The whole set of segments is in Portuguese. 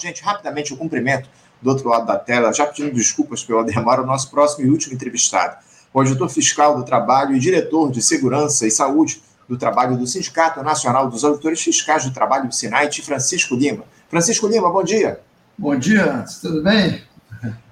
Gente, rapidamente, o cumprimento do outro lado da tela, já pedindo desculpas pela demora, o nosso próximo e último entrevistado, o auditor fiscal do trabalho e diretor de segurança e saúde do trabalho do Sindicato Nacional dos Auditores Fiscais do Trabalho SINAIT, Francisco Lima. Francisco Lima, bom dia. Bom dia, tudo bem?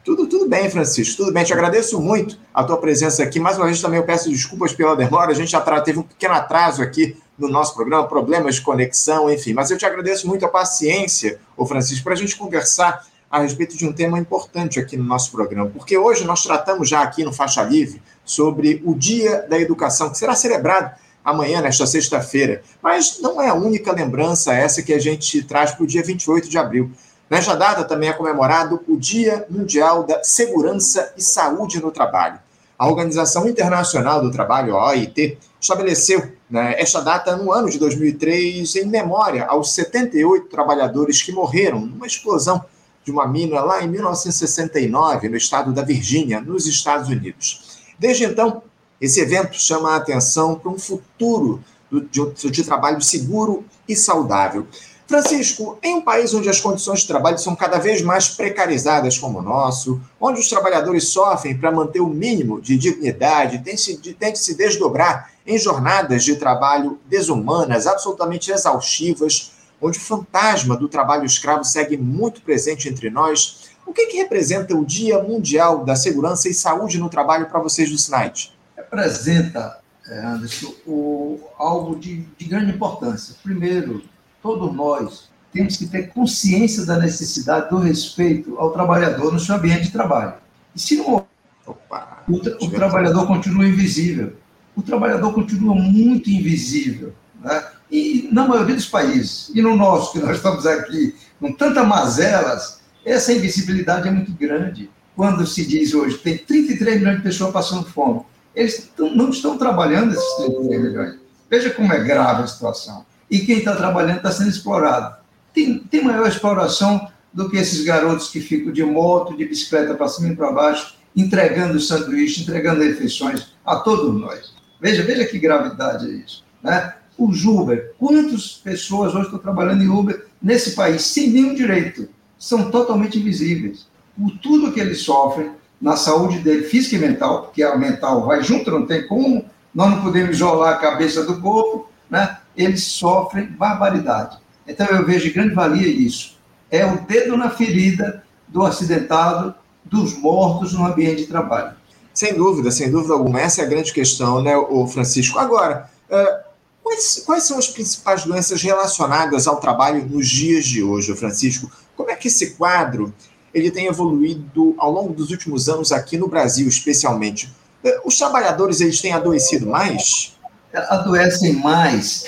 Tudo, tudo bem, Francisco, tudo bem. Te agradeço muito a tua presença aqui. Mais uma vez também eu peço desculpas pela demora. A gente já teve um pequeno atraso aqui no nosso programa, problemas de conexão, enfim. Mas eu te agradeço muito a paciência, ô Francisco, para a gente conversar a respeito de um tema importante aqui no nosso programa, porque hoje nós tratamos já aqui no Faixa Livre sobre o Dia da Educação, que será celebrado amanhã, nesta sexta-feira. Mas não é a única lembrança essa que a gente traz para o dia 28 de abril. Nesta data também é comemorado o Dia Mundial da Segurança e Saúde no Trabalho. A Organização Internacional do Trabalho, a OIT, estabeleceu esta data no ano de 2003 em memória aos 78 trabalhadores que morreram numa explosão de uma mina lá em 1969, no estado da Virgínia, nos Estados Unidos. Desde então, esse evento chama a atenção para um futuro de, de trabalho seguro e saudável. Francisco, em um país onde as condições de trabalho são cada vez mais precarizadas como o nosso, onde os trabalhadores sofrem para manter o mínimo de dignidade, tem, -se, tem que se desdobrar em jornadas de trabalho desumanas, absolutamente exaustivas, onde o fantasma do trabalho escravo segue muito presente entre nós, o que, que representa o Dia Mundial da Segurança e Saúde no Trabalho para vocês do SNAIT? Representa, eh, Anderson, o, algo de, de grande importância. Primeiro, todos nós temos que ter consciência da necessidade do respeito ao trabalhador no seu ambiente de trabalho. E se não Opa, o, tra o trabalhador continua invisível. O trabalhador continua muito invisível. Né? E na maioria dos países, e no nosso, que nós estamos aqui com tantas mazelas, essa invisibilidade é muito grande. Quando se diz hoje tem 33 milhões de pessoas passando fome, eles não estão trabalhando esses 33 milhões. Veja como é grave a situação e quem está trabalhando está sendo explorado. Tem, tem maior exploração do que esses garotos que ficam de moto, de bicicleta para cima e para baixo, entregando sanduíche, entregando refeições a todos nós. Veja, veja que gravidade é isso. Né? Os Uber, quantas pessoas hoje estão trabalhando em Uber nesse país sem nenhum direito? São totalmente invisíveis. Por tudo que eles sofrem, na saúde dele, física e mental, porque a mental vai junto, não tem como, nós não podemos isolar a cabeça do corpo, né? Eles sofrem barbaridade. Então eu vejo grande valia isso. É o dedo na ferida do acidentado, dos mortos no ambiente de trabalho. Sem dúvida, sem dúvida alguma. Essa é a grande questão, né, o Francisco? Agora, uh, quais, quais são as principais doenças relacionadas ao trabalho nos dias de hoje, Francisco? Como é que esse quadro ele tem evoluído ao longo dos últimos anos aqui no Brasil, especialmente? Uh, os trabalhadores eles têm adoecido mais? Adoecem mais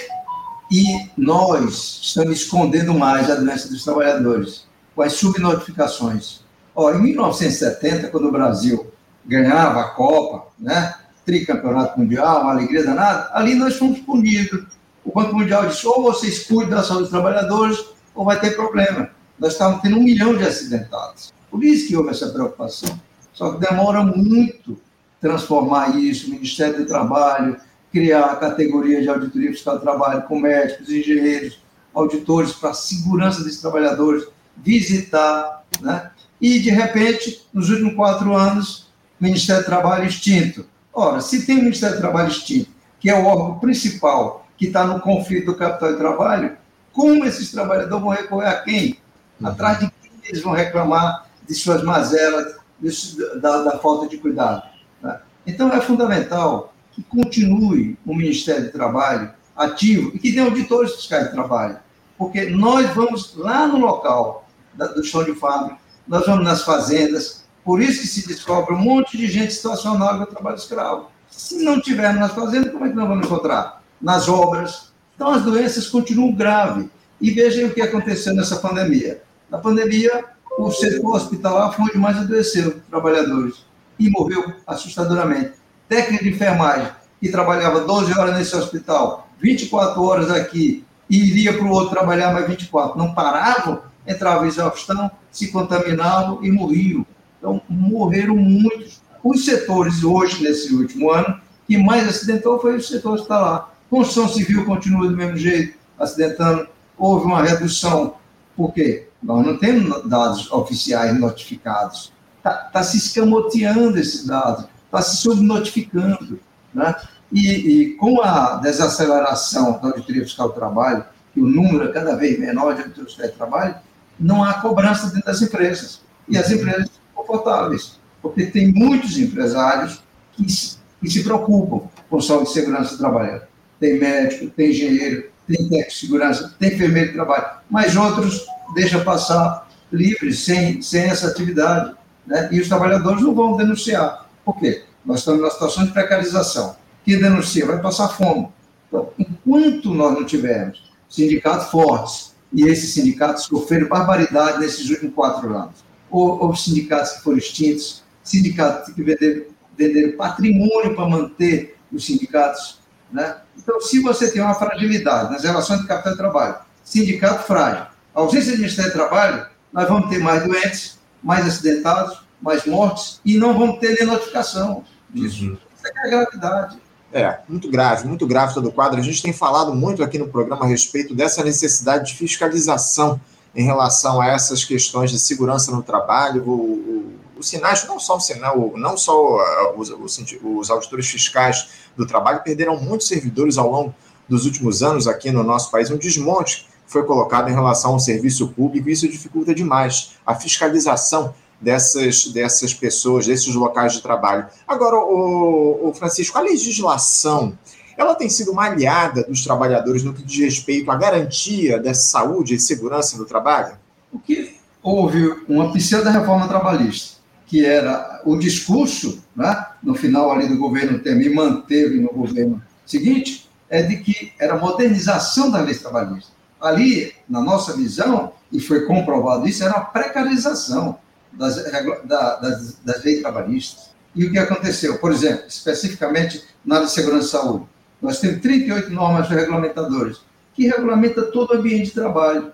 e nós estamos escondendo mais a doença dos trabalhadores com as subnotificações. Ó, em 1970, quando o Brasil ganhava a Copa, né, tricampeonato mundial, uma alegria danada, ali nós fomos punidos. O Banco Mundial disse: ou vocês cuidam da saúde dos trabalhadores, ou vai ter problema. Nós estávamos tendo um milhão de acidentados. Por isso que houve essa preocupação. Só que demora muito transformar isso, Ministério do Trabalho, criar a categoria de auditoria fiscal do trabalho com médicos, engenheiros, auditores para a segurança desses trabalhadores, visitar, né? E, de repente, nos últimos quatro anos, Ministério do Trabalho extinto. Ora, se tem o Ministério do Trabalho extinto, que é o órgão principal que está no conflito do capital de trabalho, como esses trabalhadores vão recorrer a quem? Uhum. Atrás de quem eles vão reclamar de suas mazelas, de, da, da, falta de cuidado? Né? Então, é fundamental que continue o Ministério do Trabalho ativo e que tenha auditores fiscais de trabalho. Porque nós vamos lá no local da, do chão de fábrica, nós vamos nas fazendas, por isso que se descobre um monte de gente situacional no trabalho escravo. Se não tivermos nas fazendas, como é que nós vamos encontrar? Nas obras. Então, as doenças continuam graves. E vejam o que aconteceu nessa pandemia. Na pandemia, o setor hospitalar foi onde mais adoeceram trabalhadores e morreu assustadoramente técnico de enfermagem que trabalhava 12 horas nesse hospital, 24 horas aqui, e iria para o outro trabalhar mais 24. Não paravam, entravam em exaustão, se contaminavam e morriam. Então, morreram muitos. Os setores hoje, nesse último ano, que mais acidentou foi o setor hospitalar. Construção civil continua do mesmo jeito, acidentando. Houve uma redução Por quê? Nós não temos dados oficiais notificados. Está tá se escamoteando esses dados, está se subnotificando. Né? E, e, com a desaceleração da auditoria fiscal do trabalho, que o número é cada vez menor de auditoria fiscal do trabalho, não há cobrança dentro das empresas. E as empresas são confortáveis, porque tem muitos empresários que, que se preocupam com saúde e segurança do trabalho. Tem médico, tem engenheiro, tem técnico de segurança, tem enfermeiro de trabalho, mas outros deixam passar livres, sem, sem essa atividade. Né? E os trabalhadores não vão denunciar. Por quê? Nós estamos numa situação de precarização. Quem denuncia vai passar fome. Então, enquanto nós não tivermos sindicatos fortes, e esses sindicatos sofreram barbaridade nesses últimos quatro anos, ou, ou sindicatos que foram extintos, sindicatos que venderam, venderam patrimônio para manter os sindicatos. Né? Então, se você tem uma fragilidade nas relações de capital e trabalho, sindicato frágil, ausência de Ministério do Trabalho, nós vamos ter mais doentes, mais acidentados, mais mortes, e não vamos ter nem notificação disso. Uhum. Isso é, é a gravidade. É, muito grave, muito grave todo o quadro. A gente tem falado muito aqui no programa a respeito dessa necessidade de fiscalização em relação a essas questões de segurança no trabalho. O, o, os sinais, não só o sinal, não só uh, os, os, os auditores fiscais do trabalho perderam muitos servidores ao longo dos últimos anos aqui no nosso país, um desmonte foi colocado em relação ao serviço público, e isso dificulta demais a fiscalização dessas, dessas pessoas, desses locais de trabalho. Agora, o, o Francisco, a legislação, ela tem sido uma aliada dos trabalhadores no que diz respeito à garantia da saúde e segurança no trabalho? O que houve uma pseudo-reforma trabalhista, que era o discurso, né, no final ali do governo Temer, manteve no governo seguinte, é de que era modernização da lei trabalhista. Ali, na nossa visão, e foi comprovado isso, era uma precarização das, da, das, das leis trabalhistas. E o que aconteceu? Por exemplo, especificamente na área de segurança e saúde, nós temos 38 normas regulamentadoras que regulamenta todo o ambiente de trabalho.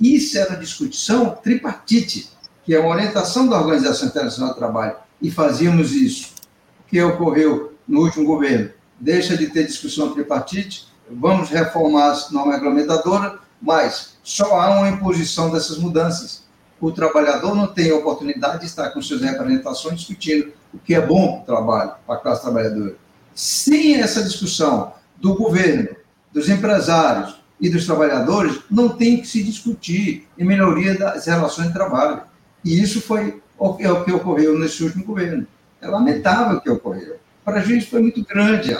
Isso era discussão tripartite, que é uma orientação da Organização Internacional do Trabalho, e fazíamos isso. O que ocorreu no último governo? Deixa de ter discussão tripartite, vamos reformar a norma regulamentadora, mas só há uma imposição dessas mudanças o trabalhador não tem oportunidade de estar com suas representações discutindo o que é bom para o trabalho, para a classe trabalhadora. Sem essa discussão do governo, dos empresários e dos trabalhadores, não tem que se discutir em melhoria das relações de trabalho. E isso foi o que ocorreu nesse último governo. É lamentável o que ocorreu. Para a gente foi muito grande,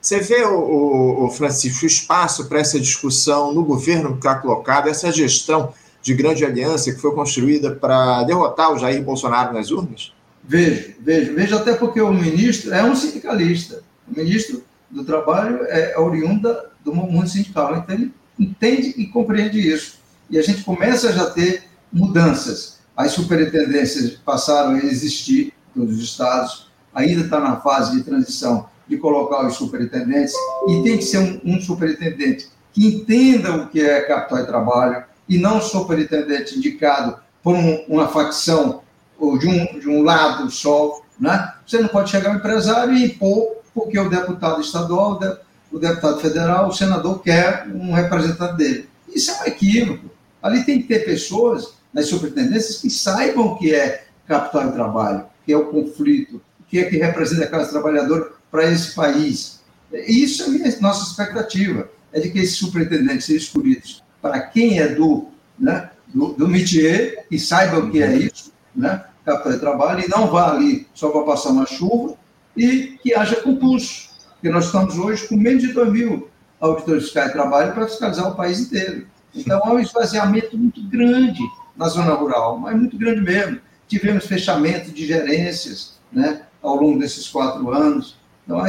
Você vê, o, o Francisco, espaço para essa discussão no governo que está colocado, essa gestão de grande aliança que foi construída para derrotar o Jair Bolsonaro nas urnas? Vejo, vejo, vejo até porque o ministro é um sindicalista. O ministro do Trabalho é oriundo do mundo sindical, então ele entende e compreende isso. E a gente começa a já ter mudanças. As superintendências passaram a existir em todos os estados, ainda está na fase de transição de colocar os superintendentes, e tem que ser um, um superintendente que entenda o que é capital e trabalho, e não superintendente indicado por um, uma facção ou de um, de um lado só, né? Você não pode chegar ao empresário e impor, porque o deputado estadual, o deputado federal, o senador quer um representante dele. Isso é um equívoco. Ali tem que ter pessoas nas superintendências que saibam o que é capital e trabalho, que é o conflito, o que é que representa a classe trabalhadora para esse país. Isso é a nossa expectativa, é de que esses superintendentes sejam escolhidos para quem é do, né, do, do métier e saiba o que é isso, né, capital de trabalho, e não vá ali só para passar uma chuva, e que haja concurso, porque nós estamos hoje com menos de 2 mil auditores fiscais de trabalho para fiscalizar o país inteiro. Então, há um esvaziamento muito grande na zona rural, mas muito grande mesmo. Tivemos fechamento de gerências né, ao longo desses quatro anos. Então,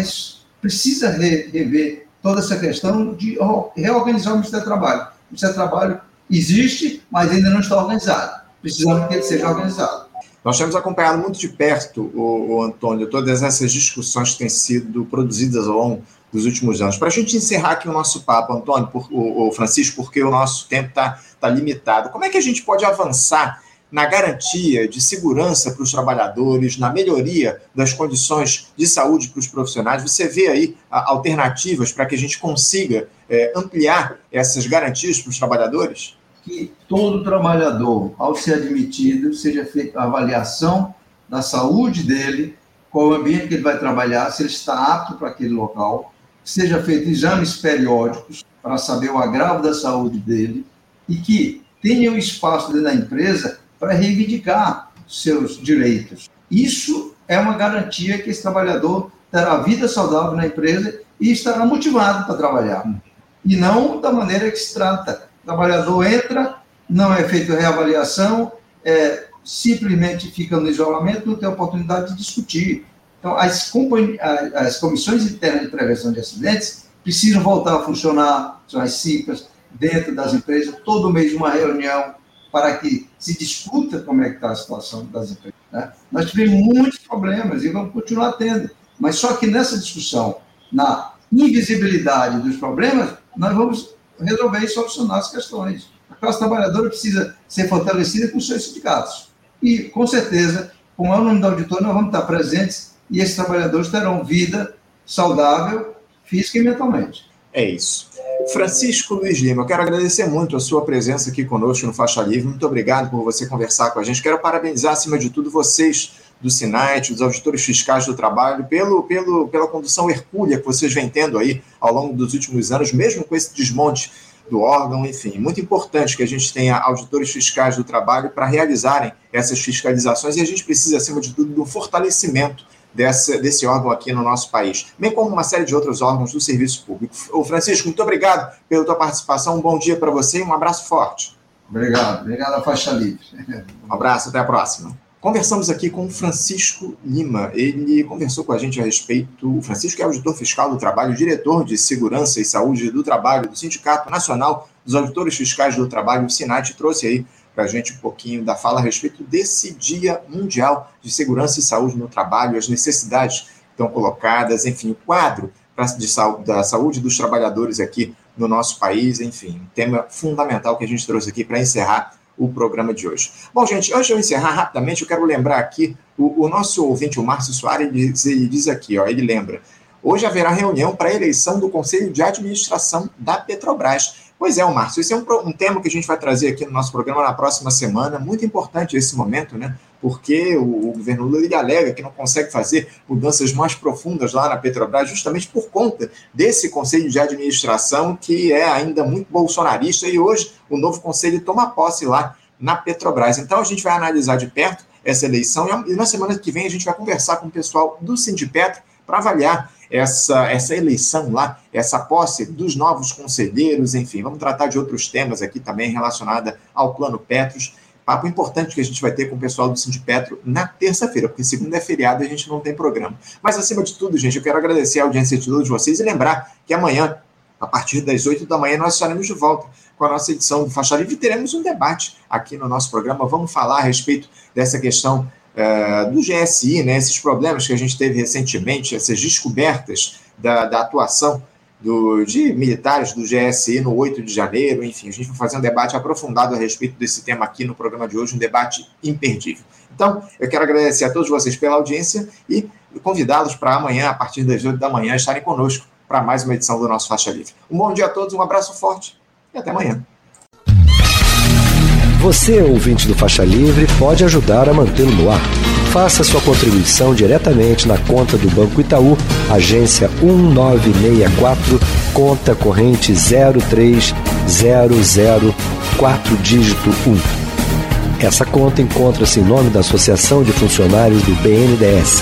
precisa rever toda essa questão de reorganizar o Ministério do Trabalho. O Ministério do Trabalho existe, mas ainda não está organizado. Precisamos que ele seja organizado. Nós temos acompanhado muito de perto, o, o, Antônio, todas essas discussões que têm sido produzidas ao longo dos últimos anos. Para a gente encerrar aqui o nosso papo, Antônio, por, o, o Francisco, porque o nosso tempo está tá limitado, como é que a gente pode avançar na garantia de segurança para os trabalhadores, na melhoria das condições de saúde para os profissionais? Você vê aí alternativas para que a gente consiga é, ampliar essas garantias para os trabalhadores? que todo trabalhador, ao ser admitido, seja feita a avaliação da saúde dele, qual o ambiente que ele vai trabalhar, se ele está apto para aquele local, seja feito exames periódicos para saber o agravo da saúde dele e que tenha um espaço dentro da empresa para reivindicar seus direitos. Isso é uma garantia que esse trabalhador terá vida saudável na empresa e estará motivado para trabalhar. E não da maneira que se trata. O trabalhador entra, não é feita reavaliação, é, simplesmente fica no isolamento, não tem oportunidade de discutir. Então, as, as comissões internas de prevenção de acidentes precisam voltar a funcionar, são as CIPAs, dentro das empresas, todo mês uma reunião para que se discuta como é que está a situação das empresas. Né? Nós tivemos muitos problemas e vamos continuar tendo, mas só que nessa discussão, na invisibilidade dos problemas, nós vamos resolver e solucionar as questões. A classe trabalhadora precisa ser fortalecida com seus sindicatos. E, com certeza, com nome do auditor, nós vamos estar presentes e esses trabalhadores terão vida saudável, física e mentalmente. É isso. Francisco Luiz Lima, eu quero agradecer muito a sua presença aqui conosco no Faixa Livre. Muito obrigado por você conversar com a gente. Quero parabenizar, acima de tudo, vocês do SINAIT, dos auditores fiscais do trabalho, pelo, pelo, pela condução hercúlea que vocês vêm tendo aí ao longo dos últimos anos, mesmo com esse desmonte do órgão, enfim. Muito importante que a gente tenha auditores fiscais do trabalho para realizarem essas fiscalizações e a gente precisa, acima de tudo, do fortalecimento dessa, desse órgão aqui no nosso país, bem como uma série de outros órgãos do serviço público. Ô Francisco, muito obrigado pela tua participação, um bom dia para você e um abraço forte. Obrigado, obrigado a faixa livre. Um abraço, até a próxima. Conversamos aqui com Francisco Lima. Ele conversou com a gente a respeito. O Francisco é auditor fiscal do trabalho, diretor de segurança e saúde do trabalho do Sindicato Nacional dos Auditores Fiscais do Trabalho, o SINAT, trouxe aí para a gente um pouquinho da fala a respeito desse Dia Mundial de Segurança e Saúde no Trabalho, as necessidades que estão colocadas, enfim, o quadro de saúde, da saúde dos trabalhadores aqui no nosso país, enfim, um tema fundamental que a gente trouxe aqui para encerrar o programa de hoje. Bom, gente, antes de eu encerrar rapidamente, eu quero lembrar aqui, o, o nosso ouvinte, o Márcio Soares, ele diz, ele diz aqui, ó, ele lembra, hoje haverá reunião para eleição do Conselho de Administração da Petrobras. Pois é, Márcio, esse é um, um, tema que a gente vai trazer aqui no nosso programa na próxima semana, muito importante esse momento, né? Porque o, o governo Lula ele alega que não consegue fazer mudanças mais profundas lá na Petrobras, justamente por conta desse conselho de administração que é ainda muito bolsonarista e hoje o novo conselho toma posse lá na Petrobras. Então a gente vai analisar de perto essa eleição e na semana que vem a gente vai conversar com o pessoal do Sindipetro para avaliar essa, essa eleição lá, essa posse dos novos conselheiros, enfim, vamos tratar de outros temas aqui também relacionada ao Plano Petros. Papo importante que a gente vai ter com o pessoal do Sindipetro na terça-feira, porque segunda é feriado e a gente não tem programa. Mas, acima de tudo, gente, eu quero agradecer a audiência de todos vocês e lembrar que amanhã, a partir das 8 da manhã, nós estaremos de volta com a nossa edição do Faixa Livre e teremos um debate aqui no nosso programa. Vamos falar a respeito dessa questão uh, do GSI, né, esses problemas que a gente teve recentemente, essas descobertas da, da atuação do, de militares do GSI no 8 de janeiro, enfim, a gente vai fazer um debate aprofundado a respeito desse tema aqui no programa de hoje, um debate imperdível. Então, eu quero agradecer a todos vocês pela audiência e convidá-los para amanhã, a partir das 8 da manhã, estarem conosco para mais uma edição do nosso Faixa Livre. Um bom dia a todos, um abraço forte e até amanhã. Você, ouvinte do Faixa Livre, pode ajudar a mantê-lo no ar. Faça sua contribuição diretamente na conta do Banco Itaú, agência 1964, conta corrente 03004 dígito 1. Essa conta encontra-se em nome da Associação de Funcionários do BNDES,